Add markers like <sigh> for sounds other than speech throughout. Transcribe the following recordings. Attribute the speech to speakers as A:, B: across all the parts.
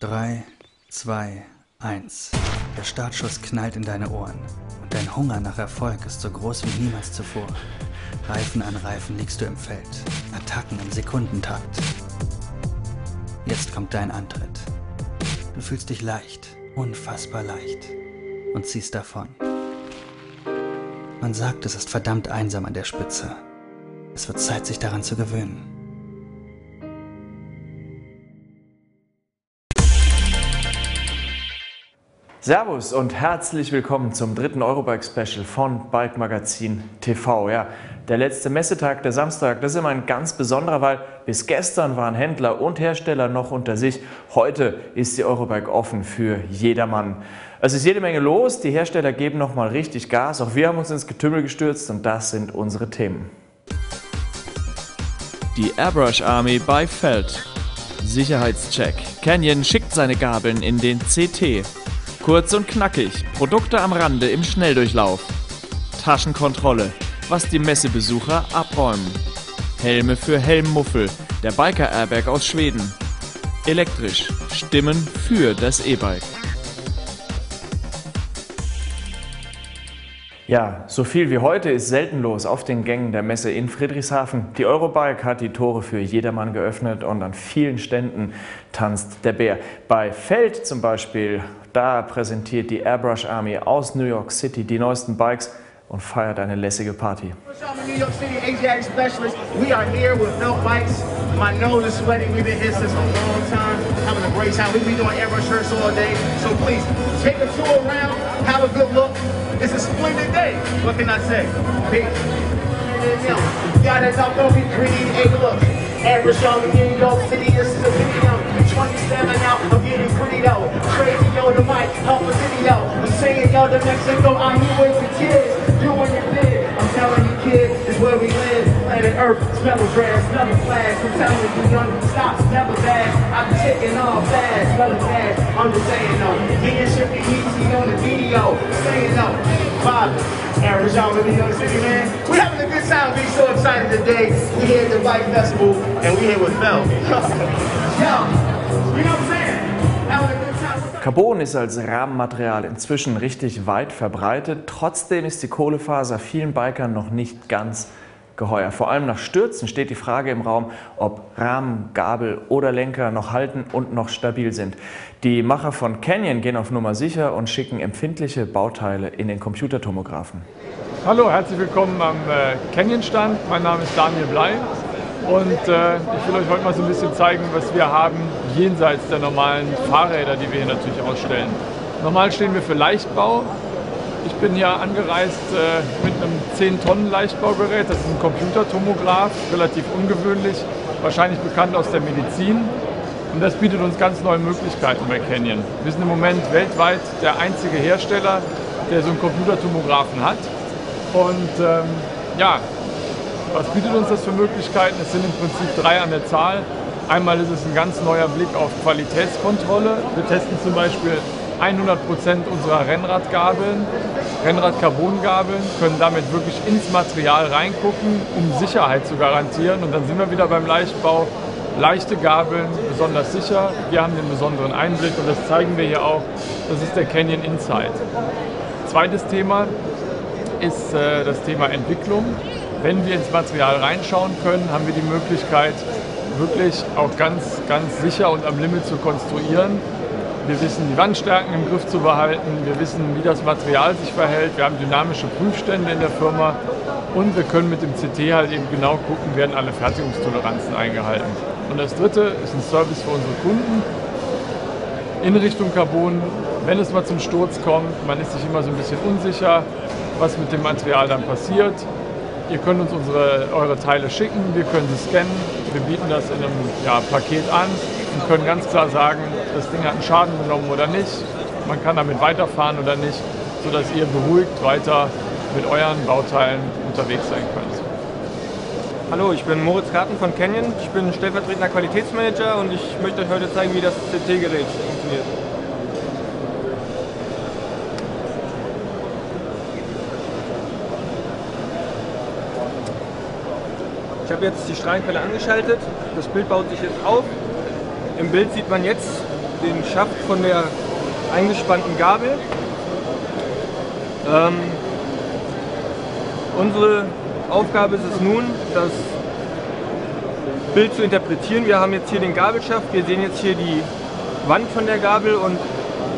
A: 3, 2, 1. Der Startschuss knallt in deine Ohren und dein Hunger nach Erfolg ist so groß wie niemals zuvor. Reifen an Reifen liegst du im Feld, Attacken im Sekundentakt. Jetzt kommt dein Antritt. Du fühlst dich leicht, unfassbar leicht und ziehst davon. Man sagt, es ist verdammt einsam an der Spitze. Es wird Zeit, sich daran zu gewöhnen.
B: Servus und herzlich willkommen zum dritten Eurobike Special von Bike Magazin TV. Ja, der letzte Messetag, der Samstag, das ist immer ein ganz besonderer, weil bis gestern waren Händler und Hersteller noch unter sich. Heute ist die Eurobike offen für jedermann. Es ist jede Menge los, die Hersteller geben noch mal richtig Gas. Auch wir haben uns ins Getümmel gestürzt und das sind unsere Themen.
C: Die Airbrush Army bei Feld. Sicherheitscheck. Canyon schickt seine Gabeln in den CT. Kurz und knackig, Produkte am Rande im Schnelldurchlauf. Taschenkontrolle, was die Messebesucher abräumen. Helme für Helmmuffel, der Biker Airbag aus Schweden. Elektrisch, Stimmen für das E-Bike.
B: Ja, so viel wie heute ist selten los auf den Gängen der Messe in Friedrichshafen. Die Eurobike hat die Tore für jedermann geöffnet und an vielen Ständen tanzt der Bär. Bei Feld zum Beispiel, da präsentiert die Airbrush Army aus New York City die neuesten Bikes und feiert eine lässige Party.
D: We are here with Felt Bikes. My nose is sweating. We've been here since a long time, having a great time. We've been doing airbrush shirts all day. So please take a tour around, have a good look. It's a splendid day. What can I say? Peace. It up, don't be greedy. Hey, look. Airbrush on New York City. This is a video. 27 out. I'm getting pretty though. Crazy, yo, the mic. Help a video. I'm saying, yo, to Mexico. I'm here with the kids. Doing your bid. I'm telling you, kids, it's where we live. Planet Earth. Smell of grass. Smell flags. I'm telling you, young. Stop. Never bad. I'm taking off fast. Smell of fast. I'm just saying, no. Me and Shippy easy on the video. Saying no. Bob. With New York City, man. We're having a good time. We're so excited today. We here at the Bike Festival, and we here with Mel. <laughs> Yo,
B: Carbon ist als Rahmenmaterial inzwischen richtig weit verbreitet. Trotzdem ist die Kohlefaser vielen Bikern noch nicht ganz geheuer. Vor allem nach Stürzen steht die Frage im Raum, ob Rahmen, Gabel oder Lenker noch halten und noch stabil sind. Die Macher von Canyon gehen auf Nummer sicher und schicken empfindliche Bauteile in den Computertomographen.
E: Hallo, herzlich willkommen am äh, Canyon-Stand. Mein Name ist Daniel Blei und äh, ich will euch heute mal so ein bisschen zeigen, was wir haben jenseits der normalen Fahrräder, die wir hier natürlich ausstellen. Normal stehen wir für Leichtbau. Ich bin hier angereist äh, mit einem 10-Tonnen-Leichtbaugerät. Das ist ein Computertomograph, relativ ungewöhnlich, wahrscheinlich bekannt aus der Medizin. Und das bietet uns ganz neue Möglichkeiten bei Canyon. Wir sind im Moment weltweit der einzige Hersteller, der so einen Computertomographen hat. Und ähm, ja, was bietet uns das für Möglichkeiten? Es sind im Prinzip drei an der Zahl. Einmal ist es ein ganz neuer Blick auf Qualitätskontrolle. Wir testen zum Beispiel 100% unserer Rennradgabeln, Rennrad-Carbon-Gabeln, können damit wirklich ins Material reingucken, um Sicherheit zu garantieren. Und dann sind wir wieder beim Leichtbau. Leichte Gabeln, besonders sicher. Wir haben den besonderen Einblick und das zeigen wir hier auch. Das ist der Canyon Insight. Zweites Thema ist äh, das Thema Entwicklung. Wenn wir ins Material reinschauen können, haben wir die Möglichkeit, wirklich auch ganz, ganz sicher und am Limit zu konstruieren. Wir wissen, die Wandstärken im Griff zu behalten. Wir wissen, wie das Material sich verhält. Wir haben dynamische Prüfstände in der Firma. Und wir können mit dem CT halt eben genau gucken, werden alle Fertigungstoleranzen eingehalten. Und das dritte ist ein Service für unsere Kunden in Richtung Carbon. Wenn es mal zum Sturz kommt, man ist sich immer so ein bisschen unsicher, was mit dem Material dann passiert. Ihr könnt uns unsere, eure Teile schicken, wir können sie scannen, wir bieten das in einem ja, Paket an und können ganz klar sagen, das Ding hat einen Schaden genommen oder nicht. Man kann damit weiterfahren oder nicht, sodass ihr beruhigt weiter mit euren Bauteilen unterwegs sein könnt.
F: Hallo, ich bin Moritz Garten von Canyon. Ich bin stellvertretender Qualitätsmanager und ich möchte euch heute zeigen, wie das CT-Gerät funktioniert. Habe jetzt die Strahlenquelle angeschaltet. Das Bild baut sich jetzt auf. Im Bild sieht man jetzt den Schaft von der eingespannten Gabel. Ähm, unsere Aufgabe ist es nun, das Bild zu interpretieren. Wir haben jetzt hier den Gabelschaft, wir sehen jetzt hier die Wand von der Gabel und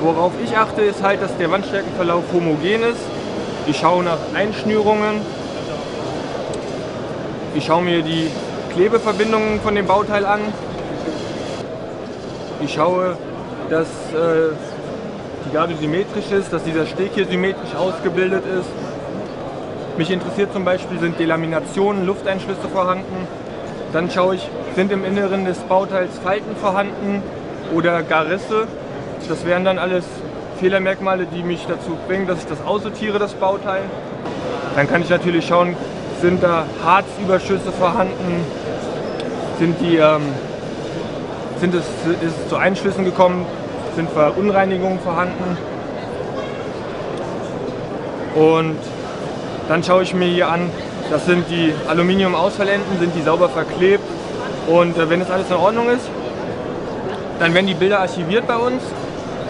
F: worauf ich achte, ist halt, dass der Wandstärkenverlauf homogen ist. Ich schaue nach Einschnürungen. Ich schaue mir die Klebeverbindungen von dem Bauteil an. Ich schaue, dass äh, die Gabel symmetrisch ist, dass dieser Steg hier symmetrisch ausgebildet ist. Mich interessiert zum Beispiel, sind Delaminationen, Lufteinschlüsse vorhanden. Dann schaue ich, sind im Inneren des Bauteils Falten vorhanden oder gar Risse. Das wären dann alles Fehlermerkmale, die mich dazu bringen, dass ich das aussortiere, das Bauteil. Dann kann ich natürlich schauen, sind da Harzüberschüsse vorhanden, sind, die, ähm, sind es, ist es zu Einschlüssen gekommen, sind Verunreinigungen vorhanden. Und dann schaue ich mir hier an, das sind die Aluminium-Ausfallenden, sind die sauber verklebt. Und äh, wenn das alles in Ordnung ist, dann werden die Bilder archiviert bei uns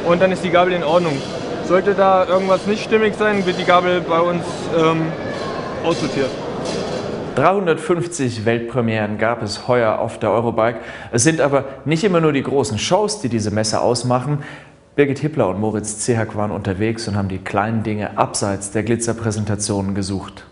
F: und dann ist die Gabel in Ordnung. Sollte da irgendwas nicht stimmig sein, wird die Gabel bei uns ähm, aussortiert.
B: 350 Weltpremieren gab es heuer auf der Eurobike. Es sind aber nicht immer nur die großen Shows, die diese Messe ausmachen. Birgit Hippler und Moritz Zehak waren unterwegs und haben die kleinen Dinge abseits der Glitzerpräsentationen gesucht.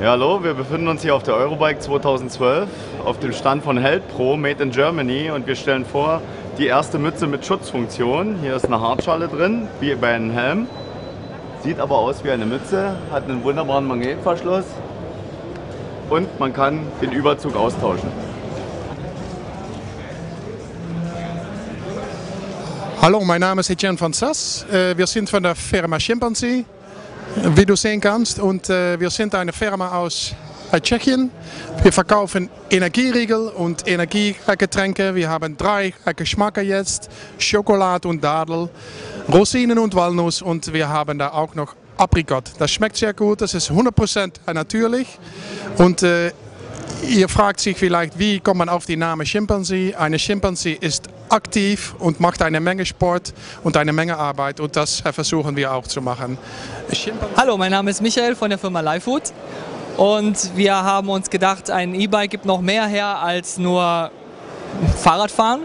G: Ja, hallo, wir befinden uns hier auf der Eurobike 2012 auf dem Stand von Held Pro Made in Germany und wir stellen vor die erste Mütze mit Schutzfunktion. Hier ist eine Hartschale drin, wie bei einem Helm. Sieht aber aus wie eine Mütze, hat einen wunderbaren Magnetverschluss und man kann den Überzug austauschen.
H: Hallo, mein Name ist Etienne van Sass. Äh, wir sind von der Firma Chimpanzee, wie du sehen kannst. Und äh, wir sind eine Firma aus Tschechien. Wir verkaufen Energieriegel und Energiegetränke. Wir haben drei Geschmacke jetzt. Schokolade und Dadel, Rosinen und Walnuss und wir haben da auch noch Aprikot. Das schmeckt sehr gut, das ist 100% natürlich. Und äh, ihr fragt sich vielleicht, wie kommt man auf die Name Chimpansee? Eine Chimpansee ist aktiv und macht eine Menge Sport und eine Menge Arbeit und das versuchen wir auch zu machen.
I: Hallo, mein Name ist Michael von der Firma Lifefood und wir haben uns gedacht, ein E-Bike gibt noch mehr her als nur Fahrradfahren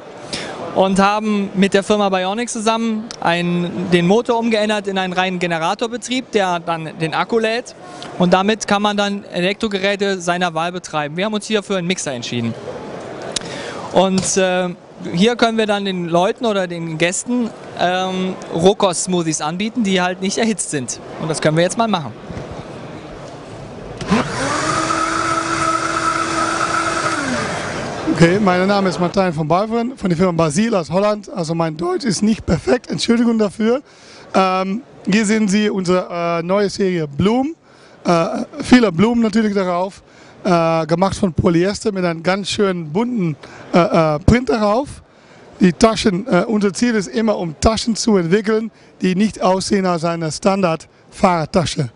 I: und haben mit der Firma Bionic zusammen einen, den Motor umgeändert in einen reinen Generatorbetrieb, der dann den Akku lädt und damit kann man dann Elektrogeräte seiner Wahl betreiben. Wir haben uns hier für einen Mixer entschieden. Und äh, hier können wir dann den Leuten oder den Gästen ähm, Rohkost-Smoothies anbieten, die halt nicht erhitzt sind. Und das können wir jetzt mal machen.
H: Okay, mein Name ist Martijn von Baveren von der Firma Basil aus Holland. Also mein Deutsch ist nicht perfekt, Entschuldigung dafür. Ähm, hier sehen Sie unsere äh, neue Serie Bloom. Äh, viele Blumen natürlich darauf, äh, gemacht von Polyester mit einem ganz schönen bunten äh, äh, Print darauf. Die Taschen, äh, unser Ziel ist immer, um Taschen zu entwickeln, die nicht aussehen als eine Standard-Fahrradtasche.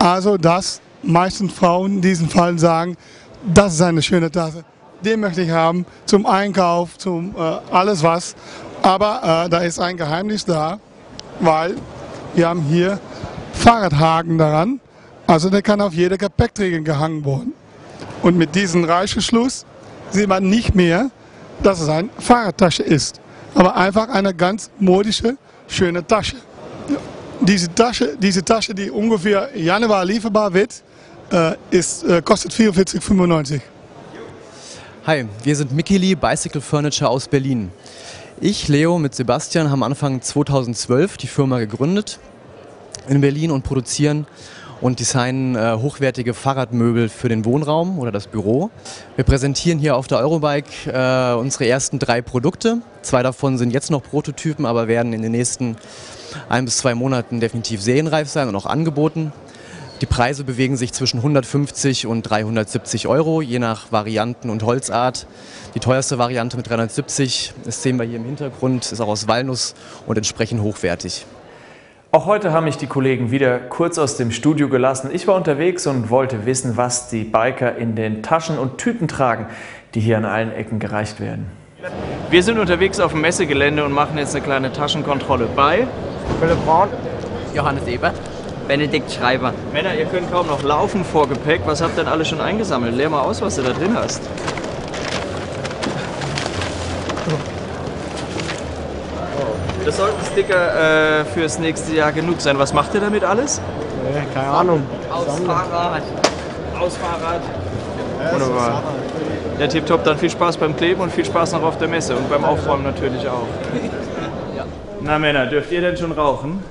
H: Also dass meistens Frauen in diesem Fall sagen, das ist eine schöne Tasche den möchte ich haben zum Einkauf, zum äh, alles was. Aber äh, da ist ein Geheimnis da, weil wir haben hier Fahrradhaken daran. Also der kann auf jeder Gepäckträger gehangen worden. Und mit diesem Reißverschluss sieht man nicht mehr, dass es eine Fahrradtasche ist. Aber einfach eine ganz modische, schöne Tasche. Diese Tasche, diese Tasche die ungefähr Januar lieferbar wird, äh, ist, äh, kostet 44,95.
J: Hi, wir sind Mikili Bicycle Furniture aus Berlin. Ich, Leo mit Sebastian haben Anfang 2012 die Firma gegründet in Berlin und produzieren und designen äh, hochwertige Fahrradmöbel für den Wohnraum oder das Büro. Wir präsentieren hier auf der Eurobike äh, unsere ersten drei Produkte. Zwei davon sind jetzt noch Prototypen, aber werden in den nächsten ein bis zwei Monaten definitiv serienreif sein und auch angeboten. Die Preise bewegen sich zwischen 150 und 370 Euro, je nach Varianten und Holzart. Die teuerste Variante mit 370, das sehen wir hier im Hintergrund, ist auch aus Walnuss und entsprechend hochwertig.
B: Auch heute haben mich die Kollegen wieder kurz aus dem Studio gelassen. Ich war unterwegs und wollte wissen, was die Biker in den Taschen und Tüten tragen, die hier an allen Ecken gereicht werden. Wir sind unterwegs auf dem Messegelände und machen jetzt eine kleine Taschenkontrolle bei.
F: Philipp Braun.
K: Johannes Ebert. Benedikt Schreiber.
B: Männer, ihr könnt kaum noch laufen vor Gepäck. Was habt ihr denn alle schon eingesammelt? Leer mal aus, was du da drin hast. Das sollten Sticker äh, fürs nächste Jahr genug sein. Was macht ihr damit alles?
F: Nee, keine Ahnung.
K: Aus Fahrrad.
B: Aus Fahrrad. Wunderbar. Ja, tipptopp, dann viel Spaß beim Kleben und viel Spaß noch auf der Messe und beim Aufräumen natürlich auch. <laughs> Na Männer, dürft ihr denn schon rauchen?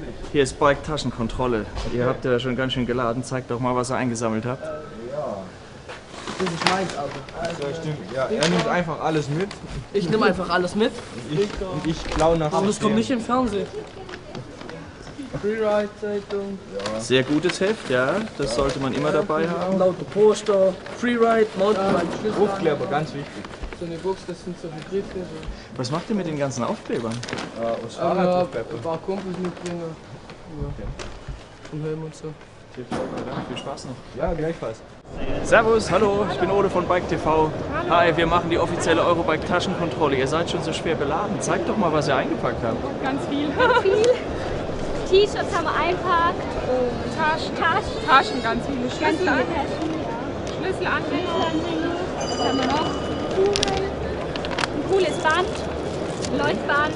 K: Nee.
B: Hier ist Bike Taschenkontrolle. Ihr habt ja schon ganz schön geladen. Zeigt doch mal, was ihr eingesammelt habt.
K: Das ist meins also.
F: Ja, stimmt. Ja, er nimmt einfach alles mit.
K: Ich nehme einfach alles mit.
F: Ich, und ich klaue nach
K: Aber das kommt nicht im Fernsehen. Freeride-Zeitung.
B: Sehr gutes Heft, ja. Das sollte man immer dabei haben.
K: Laute Poster. Freeride, Mountainbike.
F: Aufkleber, ganz wichtig.
K: So eine Box, das sind so Hybridkäse.
B: Was macht ihr mit den ganzen Aufklebern?
F: Ja, aus
K: Aber
F: Fahrrad
K: ein paar Kumpels mitbringen. Ja. Vom Helm und so.
B: Viel Spaß noch.
F: Ja, gleichfalls.
B: Servus, hallo, ich bin Ole von Bike TV. Hi, wir machen die offizielle Eurobike Taschenkontrolle. Ihr seid schon so schwer beladen. Zeigt doch mal, was ihr eingepackt habt.
L: Ganz viel. Ganz <laughs> viel. T-Shirts haben wir einpackt. Taschen. Taschen.
M: Taschen, ganz viele
L: Ganz
M: Schlüssel,
L: viele Taschen.
M: Schlüsselanhänger.
L: Schlüsselanhänger. Was haben wir noch? Ein cooles Band. Ein Leuchtband.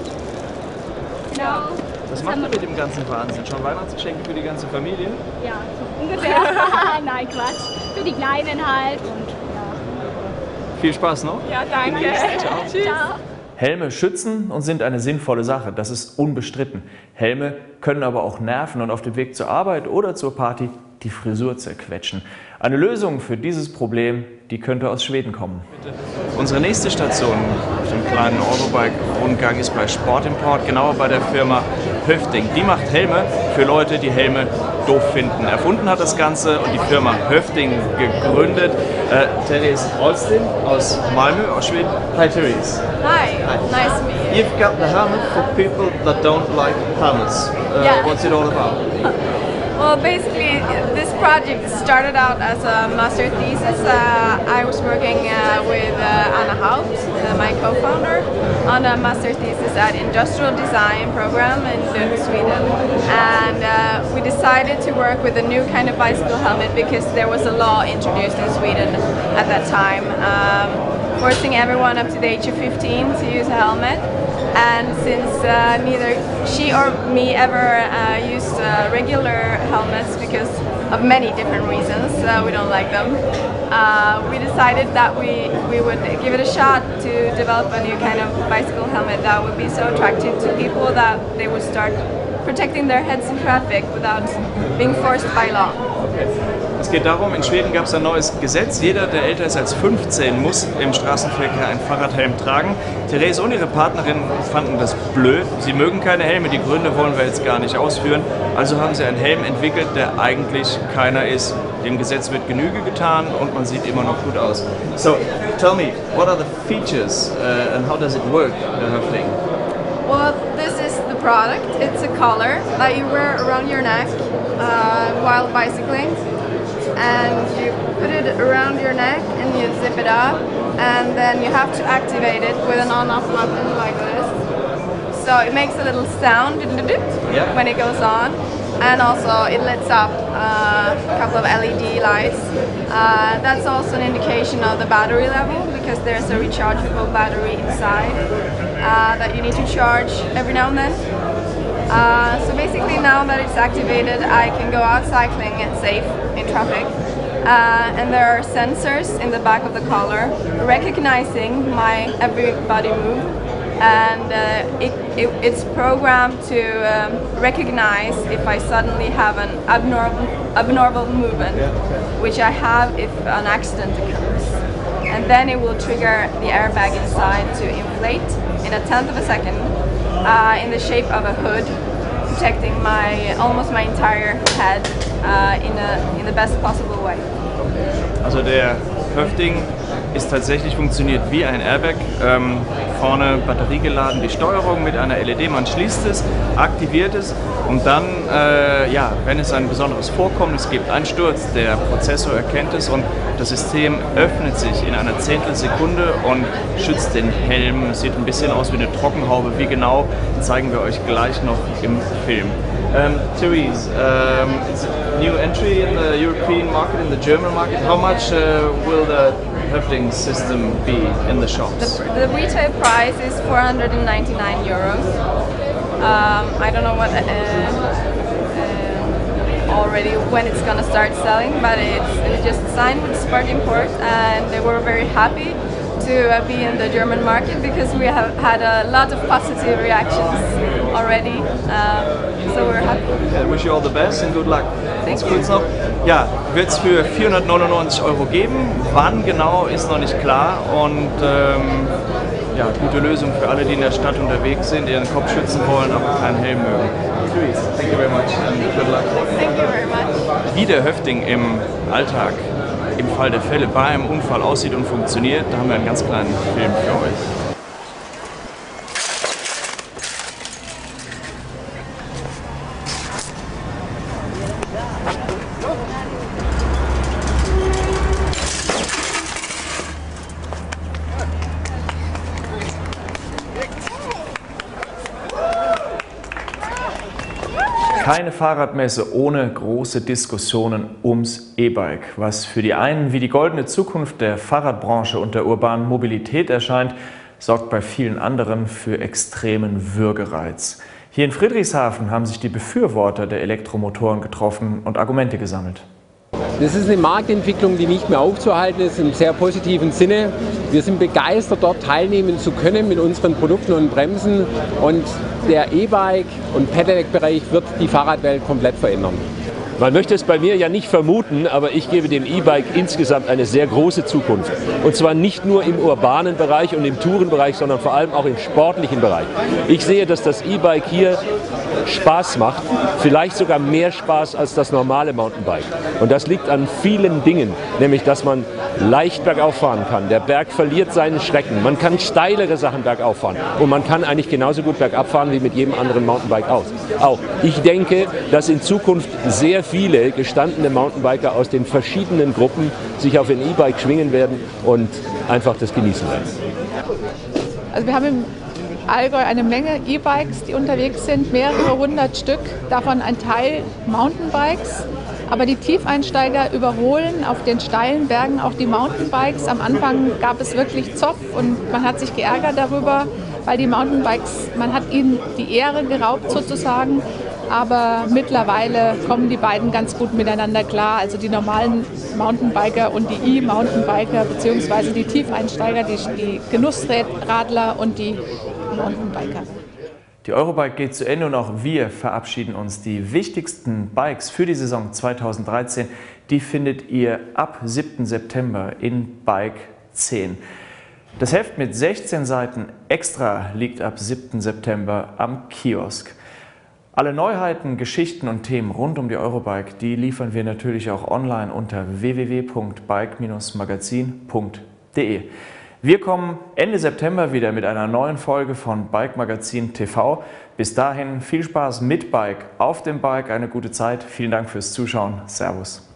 L: Genau.
B: Was macht ihr mit dem ganzen Wahnsinn? Schon Weihnachtsgeschenke für die ganze Familie?
L: Ja, so ungefähr. <laughs> Nein, Quatsch. Für die Kleinen halt. Und
B: Viel Spaß noch.
M: Ja, danke. <laughs> Tschüss.
L: ciao.
B: Helme schützen und sind eine sinnvolle Sache, das ist unbestritten. Helme können aber auch nerven und auf dem Weg zur Arbeit oder zur Party die Frisur zerquetschen. Eine Lösung für dieses Problem, die könnte aus Schweden kommen. Unsere nächste Station auf dem kleinen Eurobike-Rundgang ist bei Sportimport, genauer bei der Firma Höfting. Die macht Helme für Leute, die Helme doof finden. Erfunden hat das Ganze und die Firma Höfting gegründet. Äh, Therese Holstin aus Malmö, aus Schweden. Hi Therese.
M: Hi, nice to meet you.
B: You've got the helmet for people that don't like helmets. Uh,
M: Yeah.
B: What's it all about? <laughs>
M: Well, basically, this project started out as a master thesis. Uh, I was working uh, with uh, Anna Haupt, uh, my co-founder, on a master thesis at Industrial Design program in Lund, Sweden. And uh, we decided to work with a new kind of bicycle helmet because there was a law introduced in Sweden at that time, um, forcing everyone up to the age of 15 to use a helmet. And since uh, neither she or me ever uh, used uh, regular helmets because of many different reasons, uh, we don't like them, uh, we decided that we, we would give it a shot to develop a new kind of bicycle helmet that would be so attractive to people that they would start protecting their heads in traffic without being forced by law.
B: Es geht darum, in Schweden gab es ein neues Gesetz. Jeder, der älter ist als 15, muss im Straßenverkehr einen Fahrradhelm tragen. Therese und ihre Partnerin fanden das blöd. Sie mögen keine Helme, die Gründe wollen wir jetzt gar nicht ausführen. Also haben sie einen Helm entwickelt, der eigentlich keiner ist. Dem Gesetz wird Genüge getan und man sieht immer noch gut aus. So, tell me, what are the features uh, and how does it work, the whole
M: product. It's a collar that you wear around your neck uh, while bicycling. And you put it around your neck and you zip it up. And then you have to activate it with an on-off button like this. So it makes a little sound
B: Yeah.
M: when it goes on. And also it lights up a couple of LED lights. Uh, that's also an indication of the battery level because there's a rechargeable battery inside uh, that you need to charge every now and then. Uh, so basically now that it's activated I can go out cycling and safe in traffic. Uh, and there are sensors in the back of the collar recognizing my every body move and uh, it, it, it's programmed to um, recognize if I suddenly have an abnormal, abnormal movement, which I have if an accident occurs. And then it will trigger the airbag inside to inflate in a tenth of a second uh, in the shape of a hood, protecting my almost my entire head uh, in, a, in the best possible way.
B: Also der Höfting ist tatsächlich funktioniert wie ein Airbag. Ähm, vorne Batterie geladen, die Steuerung mit einer LED, man schließt es, aktiviert es und dann, äh, ja, wenn es ein besonderes Vorkommnis gibt, ein Sturz, der Prozessor erkennt es und das System öffnet sich in einer Zehntelsekunde und schützt den Helm. Es sieht ein bisschen aus wie eine Trockenhaube. Wie genau, zeigen wir euch gleich noch im Film. Um, Therese, um, it's a new entry in the European market, in the German market. How much uh, will the Höfting system be in the shops?
M: The, the retail price is 499 euros. Um, I don't know what uh, uh, already when it's gonna start selling, but it's, it just signed with Spark Import, and they were very happy to uh, be in the German market because we have had a lot of positive reactions already. Um, so we're happy.
B: I wish you all the best and good luck. Ganz kurz noch. Ja, wird es für 499 Euro geben. Wann genau ist noch nicht klar und ähm, ja, gute Lösung für alle, die in der Stadt unterwegs sind, ihren Kopf schützen wollen, aber keinen Helm mögen. Thank you very much and good luck.
M: Thank you very much.
B: Wie der Höfting im Alltag im Fall der Fälle bei einem Unfall aussieht und funktioniert, da haben wir einen ganz kleinen Film für euch. Keine Fahrradmesse ohne große Diskussionen ums E-Bike, was für die einen wie die goldene Zukunft der Fahrradbranche und der urbanen Mobilität erscheint, sorgt bei vielen anderen für extremen Würgereiz. Hier in Friedrichshafen haben sich die Befürworter der Elektromotoren getroffen und Argumente gesammelt.
N: Das ist eine Marktentwicklung, die nicht mehr aufzuhalten ist, im sehr positiven Sinne. Wir sind begeistert, dort teilnehmen zu können mit unseren Produkten und Bremsen. Und der E-Bike- und Pedelec-Bereich wird die Fahrradwelt komplett verändern.
O: Man möchte es bei mir ja nicht vermuten, aber ich gebe dem E-Bike insgesamt eine sehr große Zukunft. Und zwar nicht nur im urbanen Bereich und im Tourenbereich, sondern vor allem auch im sportlichen Bereich. Ich sehe, dass das E-Bike hier Spaß macht, vielleicht sogar mehr Spaß als das normale Mountainbike. Und das liegt an vielen Dingen, nämlich dass man leicht bergauf fahren kann. Der Berg verliert seinen Schrecken. Man kann steilere Sachen bergauf fahren und man kann eigentlich genauso gut bergab fahren wie mit jedem anderen Mountainbike aus. Auch ich denke, dass in Zukunft sehr viele gestandene Mountainbiker aus den verschiedenen Gruppen sich auf ein E-Bike schwingen werden und einfach das genießen werden.
P: Also wir haben im Allgäu eine Menge E-Bikes, die unterwegs sind, mehrere hundert Stück, davon ein Teil Mountainbikes. Aber die Tiefeinsteiger überholen auf den steilen Bergen auch die Mountainbikes. Am Anfang gab es wirklich Zoff und man hat sich geärgert darüber, weil die Mountainbikes, man hat ihnen die Ehre geraubt sozusagen. Aber mittlerweile kommen die beiden ganz gut miteinander klar. Also die normalen Mountainbiker und die E-Mountainbiker, beziehungsweise die Tiefeinsteiger, die, die Genussradler und die Mountainbiker.
B: Die Eurobike geht zu Ende und auch wir verabschieden uns. Die wichtigsten Bikes für die Saison 2013, die findet ihr ab 7. September in Bike 10. Das Heft mit 16 Seiten extra liegt ab 7. September am Kiosk. Alle Neuheiten, Geschichten und Themen rund um die Eurobike, die liefern wir natürlich auch online unter www.bike-magazin.de. Wir kommen Ende September wieder mit einer neuen Folge von Bike Magazin TV. Bis dahin viel Spaß mit Bike, auf dem Bike, eine gute Zeit. Vielen Dank fürs Zuschauen. Servus.